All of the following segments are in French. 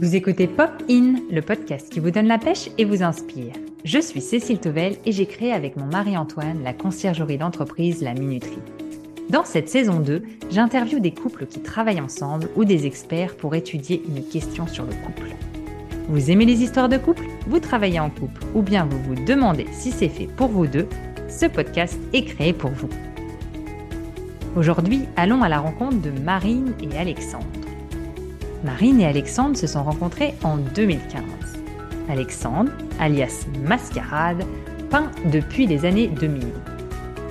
Vous écoutez Pop In, le podcast qui vous donne la pêche et vous inspire. Je suis Cécile Tovel et j'ai créé avec mon mari Antoine la conciergerie d'entreprise La Minuterie. Dans cette saison 2, j'interviewe des couples qui travaillent ensemble ou des experts pour étudier une question sur le couple. Vous aimez les histoires de couple? Vous travaillez en couple ou bien vous vous demandez si c'est fait pour vous deux Ce podcast est créé pour vous. Aujourd'hui, allons à la rencontre de Marine et Alexandre. Marine et Alexandre se sont rencontrés en 2015. Alexandre, alias Mascarade, peint depuis les années 2000.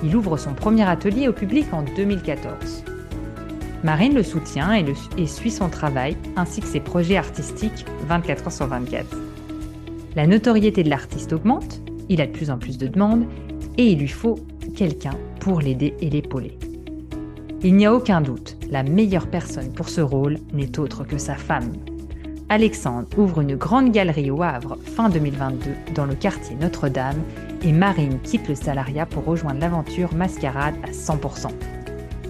Il ouvre son premier atelier au public en 2014. Marine le soutient et, suit son travail ainsi que ses projets artistiques 24 heures sur 24. La notoriété de l'artiste augmente, il a de plus en plus de demandes et il lui faut quelqu'un pour l'aider et l'épauler. Il n'y a aucun doute, la meilleure personne pour ce rôle n'est autre que sa femme. Alexandre ouvre une grande galerie au Havre fin 2022 dans le quartier Notre-Dame et Marine quitte le salariat pour rejoindre l'aventure Mascarade à 100%.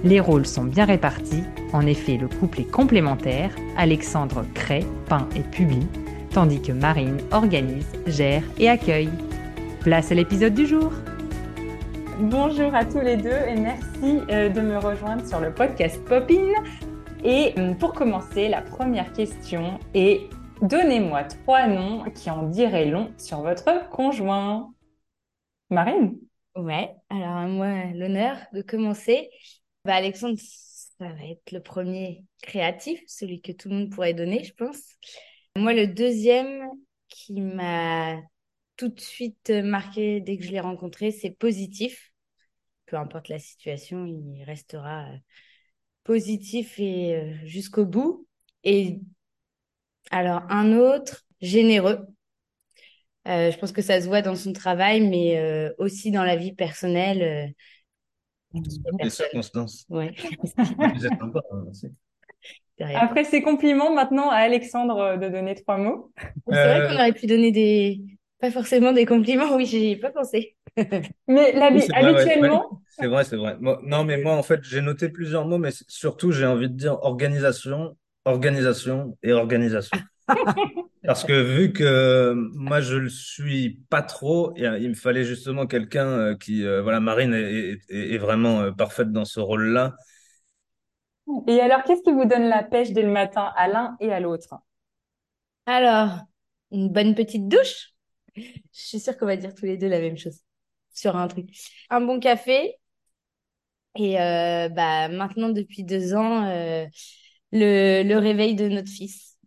Les rôles sont bien répartis, en effet le couple est complémentaire, Alexandre crée, peint et publie, tandis que Marine organise, gère et accueille. Place à l'épisode du jour Bonjour à tous les deux et merci euh, de me rejoindre sur le podcast Popin. Et euh, pour commencer, la première question est donnez-moi trois noms qui en diraient long sur votre conjoint. Marine? Ouais, alors moi, l'honneur de commencer. Bah, Alexandre, ça va être le premier créatif, celui que tout le monde pourrait donner, je pense. Moi, le deuxième qui m'a tout de suite marqué dès que je l'ai rencontré, c'est positif peu importe la situation, il restera euh, positif et euh, jusqu'au bout. Et alors, un autre, généreux. Euh, je pense que ça se voit dans son travail, mais aussi dans la vie personnelle. Les circonstances. Ouais. Après ces compliments, maintenant à Alexandre de donner trois mots. C'est vrai qu'on aurait pu donner des, pas forcément des compliments. Oui, j'y ai pas pensé. Mais habituellement. C'est vrai, c'est vrai. non, mais moi, en fait, j'ai noté plusieurs mots, mais surtout, j'ai envie de dire organisation, organisation et organisation. Parce que vu que moi, je le suis pas trop, il me fallait justement quelqu'un euh, qui, euh, voilà, Marine est, est, vraiment euh, parfaite dans ce rôle-là. Et alors, qu'est-ce qui vous donne la pêche dès le matin à l'un et à l'autre? Alors, une bonne petite douche? Je suis sûre qu'on va dire tous les deux la même chose sur un truc. Un bon café. Et euh, bah, maintenant, depuis deux ans, euh, le, le réveil de notre fils.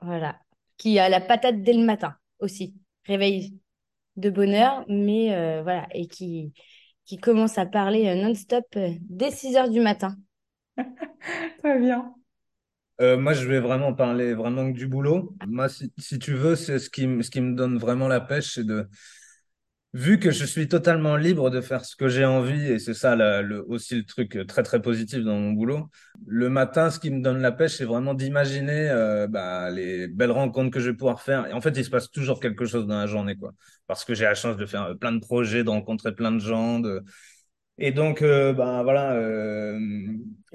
Voilà. Qui a la patate dès le matin aussi. Réveil de bonheur, mais euh, voilà. Et qui, qui commence à parler non-stop dès 6 heures du matin. Très bien. moi, je vais vraiment parler vraiment du boulot. Moi, si, si tu veux, c'est ce qui, ce qui me donne vraiment la pêche, c'est de, vu que je suis totalement libre de faire ce que j'ai envie, et c'est ça le, aussi le truc très très positif dans mon boulot, le matin, ce qui me donne la pêche, c'est vraiment d'imaginer euh, bah, les belles rencontres que je vais pouvoir faire. Et en fait, il se passe toujours quelque chose dans la journée, quoi. Parce que j'ai la chance de faire euh, plein de projets, de rencontrer plein de gens. De... Et donc, euh, bah, voilà, euh,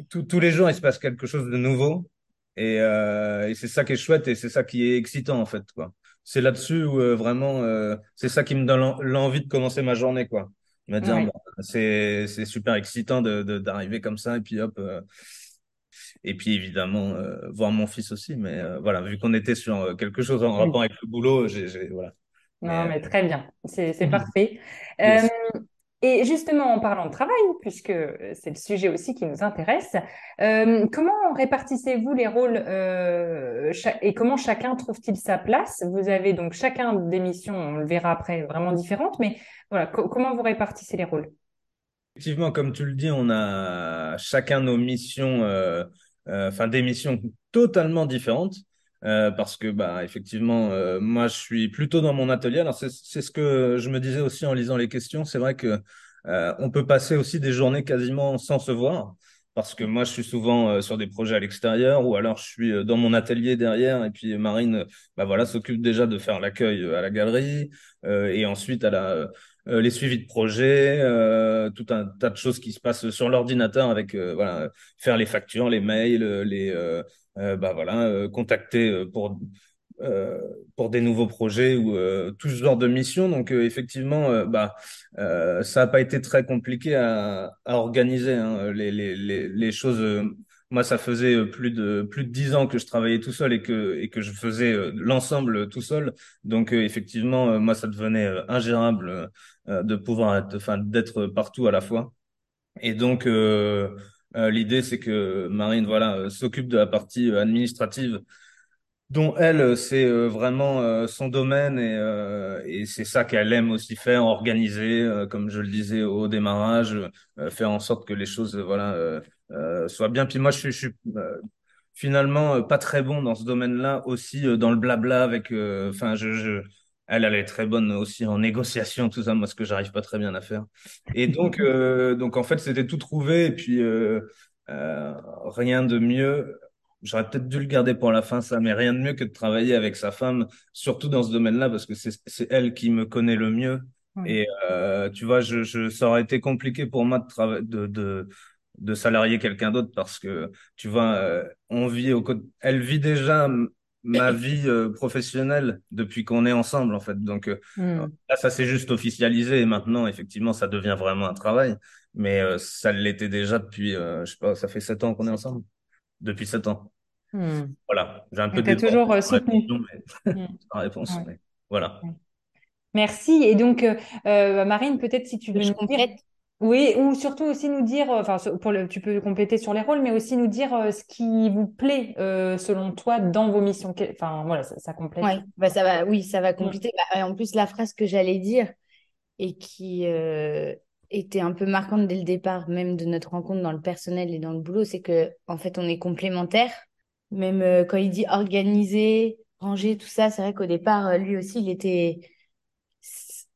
tous les jours, il se passe quelque chose de nouveau. Et, euh, et c'est ça qui est chouette et c'est ça qui est excitant, en fait, quoi c'est là-dessus où euh, vraiment, euh, c'est ça qui me donne l'envie de commencer ma journée, quoi. Me dire, bah, c'est c'est super excitant de d'arriver comme ça et puis hop. Euh, et puis évidemment voir mon fils aussi, mais voilà, vu qu'on était sur quelque chose en rapport avec le boulot, j'ai voilà. Non, mais, très bien, c'est parfait. Et justement, en parlant de travail, puisque c'est le sujet aussi qui nous intéresse, euh, comment répartissez-vous les rôles euh, et comment chacun trouve-t-il sa place? Vous avez donc chacun des missions, on le verra après, vraiment différentes, mais voilà, comment vous répartissez les rôles? Effectivement, comme tu le dis, on a chacun nos missions, euh, enfin des missions totalement différentes. parce que bah effectivement moi je suis plutôt dans mon atelier. Alors c'est ce que je me disais aussi en lisant les questions. C'est vrai que euh, on peut passer aussi des journées quasiment sans se voir parce que moi je suis souvent euh, sur des projets à l'extérieur ou alors je suis euh, dans mon atelier derrière et puis Marine bah voilà s'occupe déjà de faire l'accueil à la galerie et ensuite elle a les suivis de projet, tout un tas de choses qui se passent sur l'ordinateur avec voilà faire les factures, les mails, les bah voilà contacter pour euh, pour des nouveaux projets ou euh, tout ce genre de mission. Donc euh, effectivement, bah ça n'a pas été très compliqué à, à organiser hein, les, les, les, les, choses. moi, ça faisait plus de plus de dix ans que je travaillais tout seul et que et que je faisais l'ensemble tout seul. Donc effectivement, moi, ça devenait ingérable de pouvoir être, enfin, d'être partout à la fois. Et donc l'idée, c'est que Marine, voilà, s'occupe de la partie administrative dont elle, euh, c'est euh, vraiment euh, son domaine et, et c'est ça qu'elle aime aussi faire, organiser, comme je le disais au démarrage, faire en sorte que les choses voilà soient bien. Puis moi, je je suis finalement pas très bon dans ce domaine-là, aussi dans le blabla avec. Enfin, je, je, elle, elle est très bonne aussi en négociation, tout ça, moi, ce que j'arrive pas très bien à faire. Et donc, donc en fait, c'était tout trouvé et puis rien de mieux J'aurais peut-être dû le garder pour la fin, ça, mais rien de mieux que de travailler avec sa femme, surtout dans ce domaine-là, parce que c'est elle qui me connaît le mieux. Et euh, tu vois, je, je, ça aurait été compliqué pour moi de, de, de, de salarier quelqu'un d'autre parce que, tu vois, euh, on vit au elle vit déjà ma vie euh, professionnelle depuis qu'on est ensemble, en fait. Donc hmm. là, ça s'est juste officialisé et maintenant, effectivement, ça devient vraiment un travail. Mais ça l'était déjà depuis, je sais pas, ça fait sept ans qu'on est ensemble. Depuis sept ans. Hmm. Voilà, j'ai un peu de toujours euh, soutenu. Hmm. réponse. Voilà. Merci. Et donc, euh, euh, Marine, peut-être si tu veux nous dire. Oui, ou surtout aussi nous dire, enfin, pour le, tu peux compléter sur les rôles, mais aussi nous dire ce qui vous plaît selon toi dans vos missions. Enfin, voilà, ça, complète. Ouais, bah, ça va, oui, ça va hmm. compléter. Bah, en plus, la phrase que j'allais dire et qui était un peu marquante dès le départ, même de notre rencontre dans le personnel et dans le boulot, c'est que en fait, on est complémentaires même euh, quand il dit organiser, ranger, tout ça, c'est vrai qu'au départ, euh, lui aussi, il était,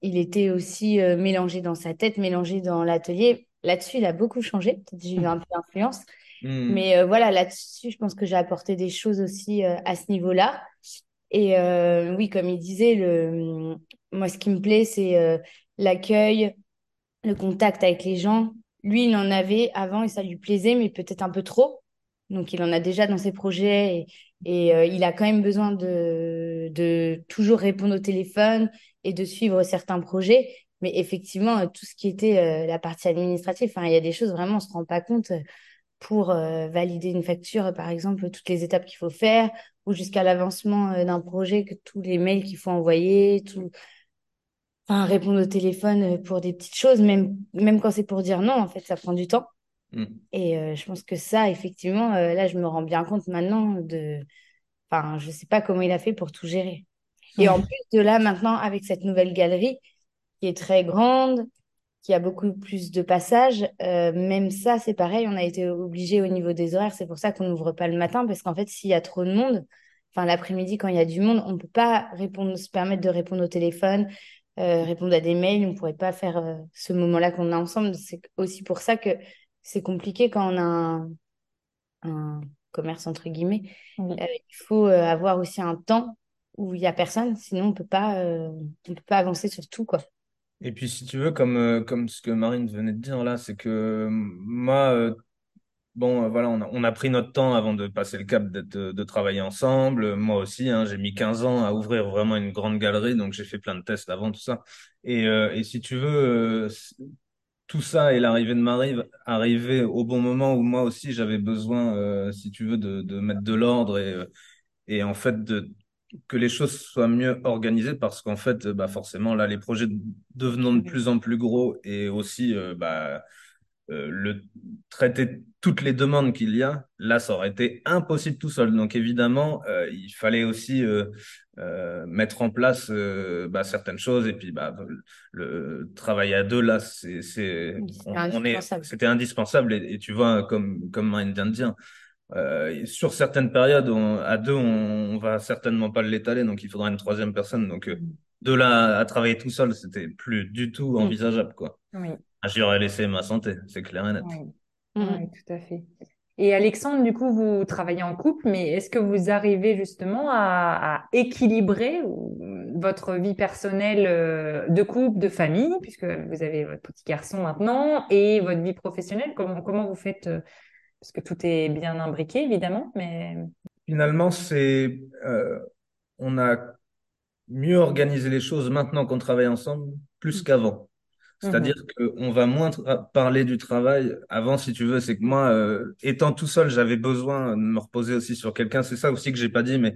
il était aussi euh, mélangé dans sa tête, mélangé dans l'atelier. Là-dessus, il a beaucoup changé. Peut-être j'ai eu un peu d'influence. Hmm. Mais voilà, là-dessus, je pense que j'ai apporté des choses aussi à ce niveau-là. Et oui, comme il disait, le... moi, ce qui me plaît, c'est l'accueil, le contact avec les gens. Lui, il en avait avant et ça lui plaisait, mais peut-être un peu trop. Donc, il en a déjà dans ses projets et, euh, il a quand même besoin de, toujours répondre au téléphone et de suivre certains projets. Mais effectivement, euh, tout ce qui était euh, la partie administrative, il y a des choses vraiment, on se rend pas compte pour valider une facture, par exemple, toutes les étapes qu'il faut faire ou jusqu'à l'avancement d'un projet, que tous les mails qu'il faut envoyer, tout, répondre au téléphone pour des petites choses, même, même quand c'est pour dire non, en fait, ça prend du temps. Mm. Et euh, je pense que ça, effectivement, euh, là, je me rends bien compte maintenant de. Enfin, je sais pas comment il a fait pour tout gérer. Et en plus de là, maintenant, avec cette nouvelle galerie qui est très grande, qui a beaucoup plus de passages, euh, même ça, c'est pareil, on a été obligé au niveau des horaires. C'est pour ça qu'on n'ouvre pas le matin, parce qu'en fait, s'il y a trop de monde, enfin, l'après-midi, quand il y a du monde, on ne peut pas répondre, se permettre de répondre au téléphone, répondre à des mails, on ne pourrait pas faire ce moment-là qu'on a ensemble. C'est aussi pour ça que c'est compliqué quand on a un, commerce entre guillemets. Euh, il faut euh, avoir aussi un temps où il y a personne, sinon on peut pas, euh, on peut pas avancer sur tout quoi. Et puis si tu veux, comme comme ce que Marine venait de dire là, c'est que moi, bon voilà, on a, on a, pris notre temps avant de passer le cap de, de travailler ensemble. Moi aussi, hein, j'ai mis 15 ans à ouvrir vraiment une grande galerie, donc j'ai fait plein de tests avant tout ça. Et, et si tu veux tout ça et l'arrivée de Marie arrivait au bon moment où moi aussi j'avais besoin, euh, si tu veux, de, de mettre de l'ordre et, euh, et en fait de, que les choses soient mieux organisées parce qu'en fait, bah forcément, là, les projets devenant de plus en plus gros et aussi euh, bah, le traiter toutes les demandes qu'il y a, là, ça aurait été impossible tout seul. Donc évidemment, il fallait aussi euh, mettre en place euh, bah, certaines choses et puis bah, le travail à deux là c'est c'est on, est c'était indispensable et, tu vois comme comme de dire euh, sur certaines périodes à deux on, on va certainement pas l'étaler donc il faudra une troisième personne donc euh, mm. de là à travailler tout seul c'était plus du tout mm. envisageable quoi oui. Ah, j'y aurais laissé ma santé c'est clair et net oui. Mm. tout à fait Et Alexandre, du coup, vous travaillez en couple, mais est-ce que vous arrivez justement à, équilibrer votre vie personnelle euh, de couple, de famille, puisque vous avez votre petit garçon maintenant, et votre vie professionnelle? Comment, comment vous faites euh, Parce que tout est bien imbriqué, évidemment, mais... Finalement, c'est... Euh, on a mieux organisé les choses maintenant qu'on travaille ensemble, plus mmh. qu'avant. C'est-à-dire mhm. qu'on va moins parler du travail. Avant, si tu veux, c'est que moi, euh, étant tout seul, j'avais besoin de me reposer aussi sur quelqu'un. C'est ça aussi que j'ai pas dit, mais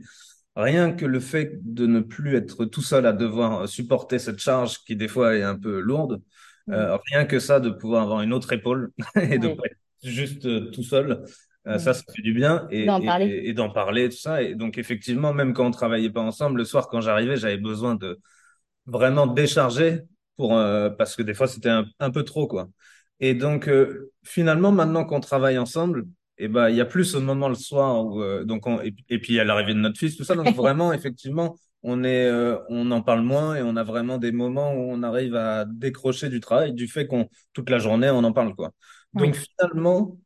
rien que le fait de ne plus être tout seul à devoir supporter cette charge qui des fois est un peu lourde, euh, rien que ça, de pouvoir avoir une autre épaule et de pas être juste euh, tout seul, ça, ça fait du bien et d'en parler. et, d'en parler, tout ça. Et donc effectivement, même quand on travaillait pas ensemble, le soir quand j'arrivais, j'avais besoin de vraiment décharger pour, euh, parce que des fois, c'était un, un, peu trop, quoi. Et donc, euh, finalement, maintenant qu'on travaille ensemble, et eh ben, il y a plus ce moment le soir où, euh, donc on, et, puis il y a l'arrivée de notre fils, tout ça. Donc vraiment, effectivement, on est, on en parle moins et on a vraiment des moments où on arrive à décrocher du travail, du fait qu'on toute la journée on en parle, quoi. Donc finalement,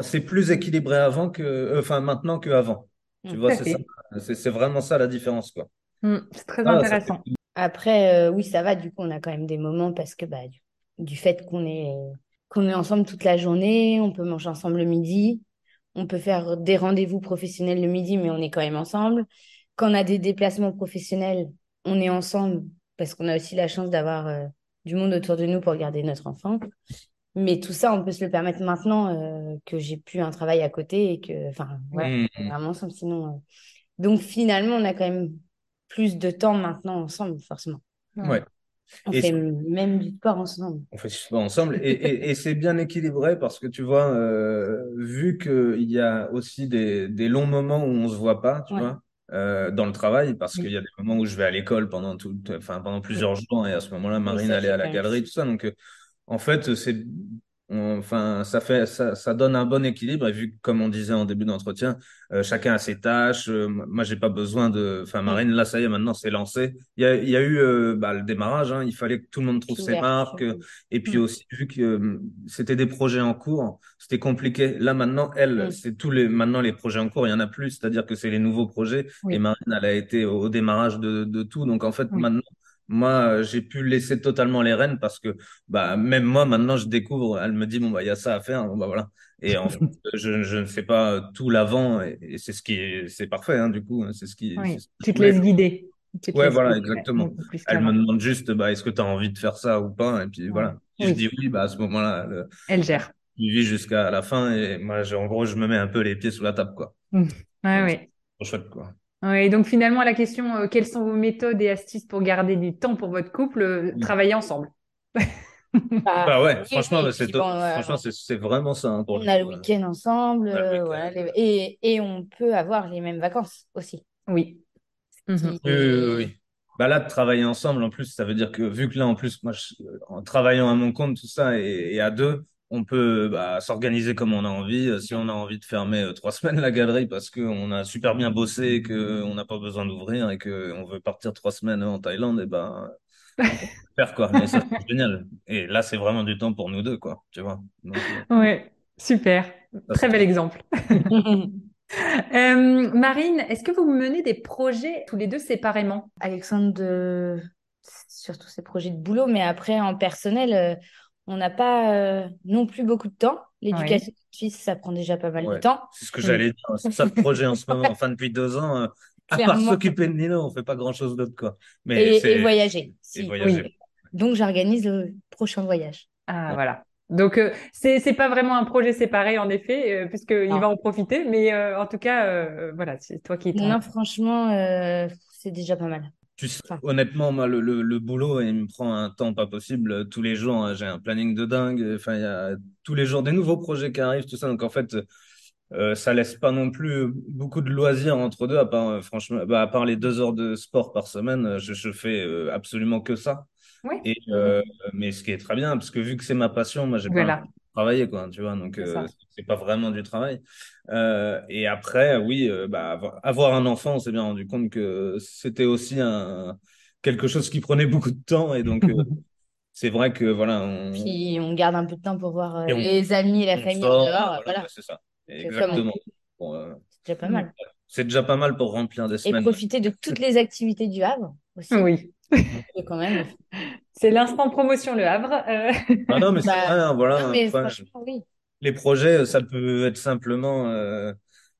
c'est plus équilibré avant que, enfin maintenant qu'avant. Tu vois, c'est vraiment ça la différence, quoi. Mmh, c'est très intéressant. Après, euh, oui, ça va. Du coup, on a quand même des moments parce que bah, du, fait qu'on est, qu'on est ensemble toute la journée, on peut manger ensemble le midi, on peut faire des rendez-vous professionnels le midi, mais on est quand même ensemble. Quand on a des déplacements professionnels, on est ensemble parce qu'on a aussi la chance d'avoir euh, du monde autour de nous pour garder notre enfant. Mais tout ça, on peut se le permettre maintenant euh, que j'ai plus un travail à côté et que, enfin, ouais, mmh. vraiment ensemble. Sinon, donc finalement, on a quand même plus de temps maintenant ensemble, forcément. Ouais. On fait même du sport ensemble. On fait du sport ensemble et, et, c'est bien équilibré parce que tu vois, euh, vu qu'il y a aussi des, des, longs moments où on se voit pas, tu vois, euh, dans le travail, parce qu'il y a des moments où je vais à l'école pendant tout, enfin pendant plusieurs jours et à ce moment-là, Marine allait à la galerie, tout ça. Donc, euh, en fait, c'est Enfin, ça fait, ça, ça donne un bon équilibre. Et vu comme on disait en début d'entretien, euh, chacun a ses tâches. Euh, moi, j'ai pas besoin de. Enfin, Marine, là, ça y est, maintenant, c'est lancé. Il y a, il y a eu euh, bah, le démarrage. Hein, il fallait que tout le monde trouve ses marques. et puis mm. aussi, vu que c'était des projets en cours, c'était compliqué. Là, maintenant, elle, mm. c'est tous les. Maintenant, les projets en cours, il y en a plus. C'est-à-dire que c'est les nouveaux projets. Et Marine, elle a été au, démarrage de, de tout. Donc, en fait, maintenant moi, j'ai pu laisser totalement les rênes parce que bah, même moi, maintenant, je découvre, elle me dit, bon, bah, il y a ça à faire. Bon, bah, voilà. Et en fait, je, je ne fais pas tout l'avant et, c'est ce qui est, c'est parfait, hein, du coup. Hein, c'est ce qui. Oui, tu te laisses guider. ouais, voilà, exactement. Elle me demande juste, bah, est-ce que tu as envie de faire ça ou pas? Et puis voilà. je dis oui, bah, à ce moment-là, elle gère. Il vit jusqu'à la fin et moi, en gros, je me mets un peu les pieds sous la table, quoi. Mmh. Ouais, oui. Trop chouette, quoi. Oui, donc finalement, la question, euh, quelles sont vos méthodes et astuces pour garder du temps pour votre couple, euh, travailler ensemble? Bah, bah, ouais, franchement, bah, c'est franchement, c'est vraiment ça. Hein, on a le week-end ensemble, voilà, et, et, on peut avoir les mêmes vacances aussi. Oui. Mhm. Oui, oui, Bah là, de travailler ensemble, en plus, ça veut dire que vu que là, en plus, moi, en travaillant à mon compte, tout ça, et à deux, on peut bah, s'organiser comme on a envie. Euh, si on a envie de fermer euh, trois semaines la galerie parce qu'on a super bien bossé et qu'on n'a pas besoin d'ouvrir et qu'on veut partir trois semaines en Thaïlande, et ben faire quoi. Mais ça c'est génial. Et là c'est vraiment du temps pour nous deux quoi. Tu vois. Donc, euh, ouais, super. Très bel exemple. Marine, est-ce que vous menez des projets tous les deux séparément? Alexandre, de... surtout ses projets de boulot, mais après en personnel, on n'a pas euh, non plus beaucoup de temps. L'éducation de fils, ça prend déjà pas mal de temps. C'est ce que j'allais dire. C'est ça le projet en ce moment. Enfin, depuis deux ans, euh, à part s'occuper de Nino, on fait pas grand chose d'autre. quoi. Mais et, voyager. Donc, j'organise le prochain voyage. Ah, voilà. Donc, euh, ce c'est pas vraiment un projet séparé, en effet, puisqu'il va en profiter. Mais en tout cas, voilà, c'est toi qui. Non, franchement, c'est déjà pas mal. Tu sais, honnêtement, moi, le, le, boulot, il me prend un temps pas possible. Tous les jours, hein, j'ai un planning de dingue. Enfin, il y a tous les jours des nouveaux projets qui arrivent, tout ça. Donc, en fait, euh, ça laisse pas non plus beaucoup de loisirs entre deux, à part, euh, franchement, bah, à part les deux heures de sport par semaine, je, je fais euh, absolument que ça. Oui. Et, euh, mais ce qui est très bien, parce que vu que c'est ma passion, moi, j'ai pas travailler, quoi, tu vois. Donc, c'est pas vraiment du travail. Euh, et après, oui, euh, bah, avoir un enfant, on s'est bien rendu compte que c'était aussi un, quelque chose qui prenait beaucoup de temps. Et donc, euh, c'est vrai que voilà. On... Puis on garde un peu de temps pour voir les amis et la famille dehors. Voilà, c'est ça. Exactement. Euh, c'est déjà pas mal. C'est déjà pas mal pour remplir des semaines. Et profiter de toutes les activités du Havre aussi. Oui. Quand même. C'est l'instant promotion, le Havre. Euh. Ah non, mais c'est bah, voilà. mais franchement, oui. Les projets, ça peut être simplement euh,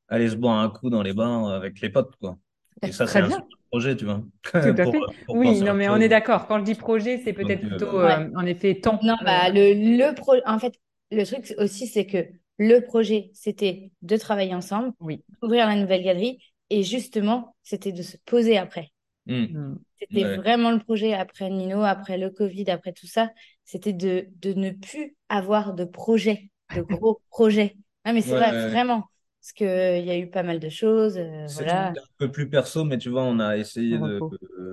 aller se boire un coup dans les bars avec les potes, quoi. Et ça, c'est un projet, tu vois. Tout à fait. oui, non, mais on est d'accord. Quand je dis projet, c'est peut-être plutôt, en effet, temps. Non, bah, le, le pro... en fait, le truc aussi, c'est que le projet, c'était de travailler ensemble, oui. ouvrir la nouvelle galerie, et justement, c'était de se poser après. Hmm. Hmm. C'était vraiment le projet après Nino, après le Covid, après tout ça. C'était de, de ne plus avoir de projet, de gros projets. Non, mais c'est vrai, vraiment. Parce qu'il y a eu pas mal de choses. Euh, voilà. un peu plus perso, mais tu vois, on a essayé de.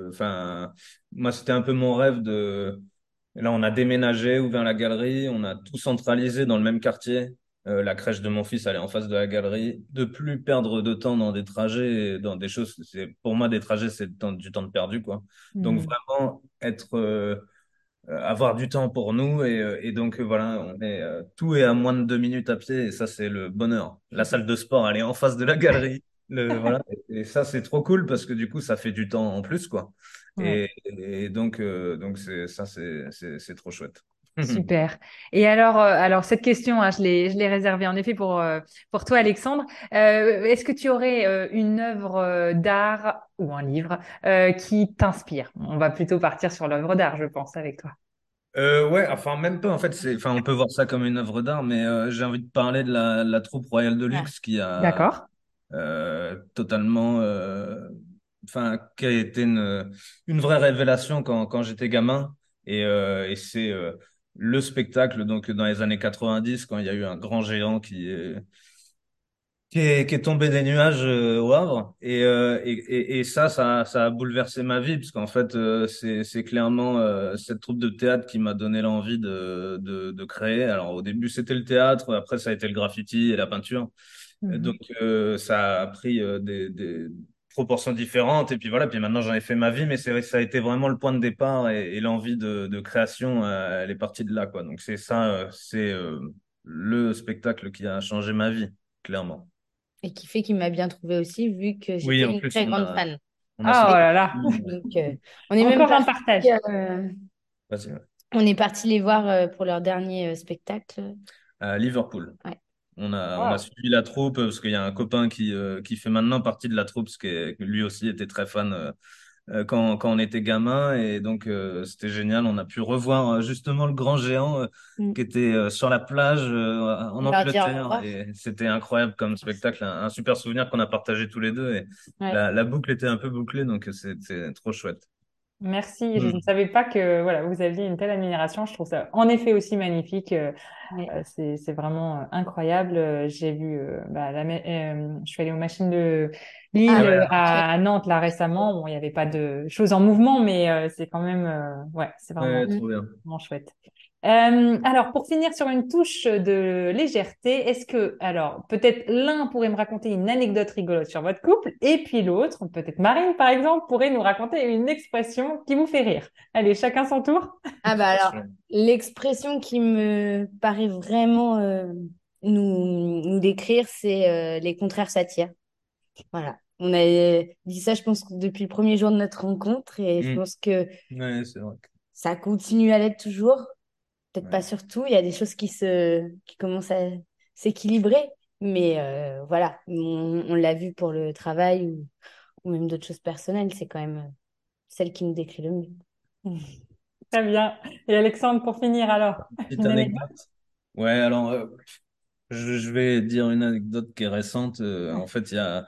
Enfin, moi, c'était un peu mon rêve de. Là, on a déménagé, ouvert la galerie, on a tout centralisé dans le même quartier. Euh, la crèche de mon fils, elle est en face de la galerie. De plus perdre de temps dans des trajets, dans des choses. C'est pour moi des trajets, c'est du temps de perdu, quoi. Donc mmh. vraiment être, euh, euh, avoir du temps pour nous et, et donc voilà, on est tout est à moins de deux minutes à pied et ça c'est le bonheur. La salle de sport, elle est en face de la galerie. Le, voilà. Et, ça c'est trop cool parce que du coup ça fait du temps en plus, quoi. Et, et, donc donc c'est ça c'est c'est trop chouette. Super. Et alors, euh, alors cette question, hein, je l'ai, je l'ai réservée en effet pour euh, pour toi, Alexandre. Euh, est-ce que tu aurais une œuvre d'art ou un livre qui t'inspire? On va plutôt partir sur l'œuvre d'art, je pense, avec toi. ouais, enfin même pas. En fait, c'est, enfin, on peut voir ça comme une œuvre d'art, mais j'ai envie de parler de la, la troupe royale de luxe qui a D'accord. totalement, enfin, qui a été une une vraie révélation quand quand j'étais gamin. Et, et c'est le spectacle donc dans les années 90 quand il y a eu un grand géant qui est qui est, qui est tombé des nuages euh, au Havre. Et, euh, et, et, ça, ça ça a bouleversé ma vie parce qu'en fait euh, c'est c'est clairement cette troupe de théâtre qui m'a donné l'envie de, de de créer. Alors au début c'était le théâtre après ça a été le graffiti et la peinture. Mmh. Donc ça a pris des, des proportions différentes. Et puis voilà, puis maintenant j'en ai fait ma vie, mais c'est vrai que ça a été vraiment le point de départ et, l'envie de, de, création, euh, elle est partie de là, quoi. Donc c'est ça, euh, c'est euh, le spectacle qui a changé ma vie, clairement. Et qui fait qu'il m'a bien trouvé aussi, vu que j'étais une très grande fan. oh là là. Donc, on est même un partage. On est parti les voir pour leur dernier spectacle. À Liverpool. Ouais. On a, on a suivi la troupe parce qu'il y a un copain qui, euh, qui fait maintenant partie de la troupe, parce que lui aussi était très fan euh, euh, quand, quand on était gamin. Et donc, c'était génial. On a pu revoir justement le grand géant mm. qui était sur la plage en Angleterre. Et c'était incroyable comme spectacle. Un, super souvenir qu'on a partagé tous les deux. Et la, la boucle était un peu bouclée, donc c'était trop chouette. Merci. Je ne mm. savais pas que voilà, vous aviez une telle admiration. Je trouve ça en effet aussi magnifique. Euh, euh, c'est vraiment euh, incroyable. J'ai vu, bah, la, je suis allée aux machines de Lille ah à, Nantes là récemment. Bon, il n'y avait pas de choses en mouvement, mais c'est quand même, ouais, c'est vraiment, vraiment chouette. Euh, alors, pour finir sur une touche de légèreté, est-ce que, alors, peut-être l'un pourrait me raconter une anecdote rigolote sur votre couple, et puis l'autre, peut-être Marine, par exemple, pourrait nous raconter une expression qui vous fait rire. Allez, chacun son tour. Ah bah alors, l'expression qui me paraît vraiment euh, nous, nous décrire, c'est euh, les contraires s'attirent. Voilà. On a dit ça, je pense, depuis le premier jour de notre rencontre, et je mm. pense que ça continue à l'être toujours peut-être pas sur tout. Il y a des choses qui se qui commencent à s'équilibrer, mais euh, voilà, on, l'a vu pour le travail ou, ou même d'autres choses personnelles. C'est quand même celle qui nous décrit le mieux. Très bien. Et Alexandre, pour finir alors, une anecdote. Ouais, alors euh, je, vais dire une anecdote qui est récente. Euh, en fait, il y a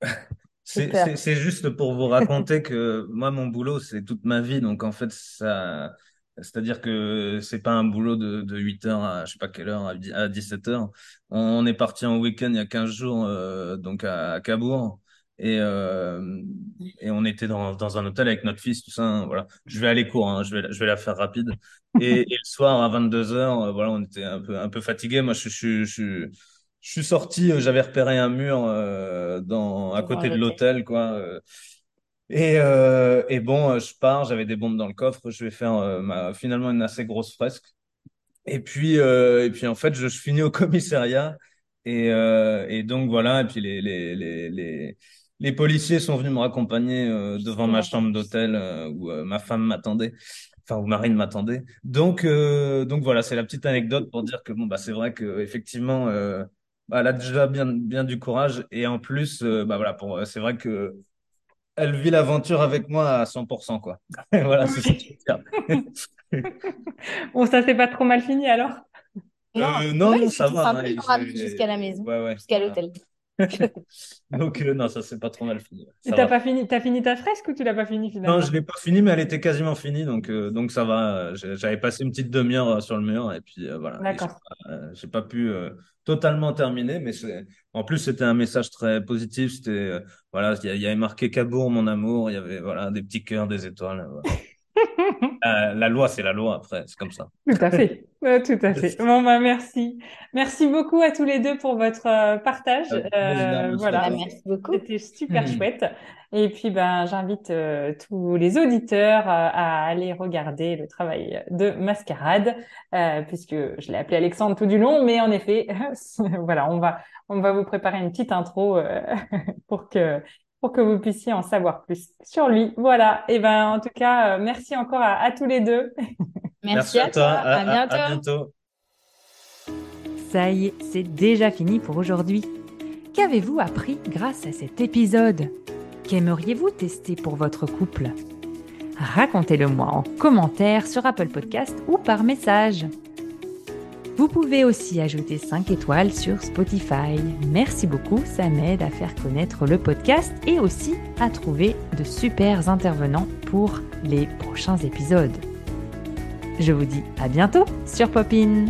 c'est juste pour vous raconter que moi, mon boulot, c'est toute ma vie. Donc, en fait, ça, c'est-à-dire que c'est pas un boulot de, de 8 heures à je sais pas quelle heure, à 17 heures. On est parti en week-end il y a 15 jours, euh, donc à, Cabourg. Et, euh, et on était dans, dans un hôtel avec notre fils, tout ça. Hein, voilà. Je vais aller court, hein, je, vais, je vais la faire rapide. Et, et le soir à 22 heures, euh, voilà, on était un peu, un peu fatigué. Moi, je, je, je, je suis sorti, euh, j'avais repéré un mur euh, dans, à côté de l'hôtel, quoi. Euh, et, euh, et bon, euh, je pars, j'avais des bombes dans le coffre, je vais faire euh, ma, finalement une assez grosse fresque. Et puis, euh, et puis en fait, je, je, finis au commissariat Et, et donc voilà, et puis les, les, les, les, les policiers sont venus me raccompagner devant ma chambre d'hôtel où ma femme m'attendait enfin où Marine m'attendait. Donc donc voilà, c'est la petite anecdote pour dire que bon bah c'est vrai que effectivement bah, elle a déjà bien bien du courage et en plus bah voilà pour c'est vrai que elle vit l'aventure avec moi à 100%, quoi. voilà, c'est ça bon, ça s'est pas trop mal fini alors? Euh, Non, non, ça va. Jusqu'à la maison, jusqu'à l'hôtel. Donc, euh, non, ça s'est pas trop mal fini. Tu t'as pas fini, as fini ta fresque ou tu l'as pas fini finalement? Non, je l'ai pas fini, mais elle était quasiment finie, donc, euh, donc ça va. J'avais passé une petite demi-heure sur le mur et puis voilà. D'accord. J'ai pas, pas, pu totalement terminé, mais en plus c'était un message très positif. C'était voilà, il y, avait marqué Cabourg, mon amour. Il y avait voilà des petits cœurs, des étoiles. la loi, c'est la loi après, c'est comme ça. Tout à fait. tout à fait. Bon, bah, merci. Merci beaucoup à tous les deux pour votre euh, partage. Euh, voilà. Merci beaucoup. C'était super hmm. chouette. Et puis, ben, j'invite euh, tous les auditeurs à aller regarder le travail de Mascarade, puisque je l'ai appelé Alexandre tout du long, mais en effet, voilà, on va, on va vous préparer une petite intro pour que pour que vous puissiez en savoir plus sur lui. Voilà. Et ben, en tout cas, euh, merci encore à, tous les deux. Merci, à, toi. À, bientôt. à bientôt. Ça y est, c'est déjà fini pour aujourd'hui. Qu'avez-vous appris grâce à cet épisode? Qu'aimeriez-vous tester pour votre couple? Racontez-le moi en commentaire sur Apple Podcast ou par message. Vous pouvez aussi ajouter 5 étoiles sur Spotify. Merci beaucoup, ça m'aide à faire connaître le podcast et aussi à trouver de super intervenants pour les prochains épisodes. Je vous dis à bientôt sur Popin.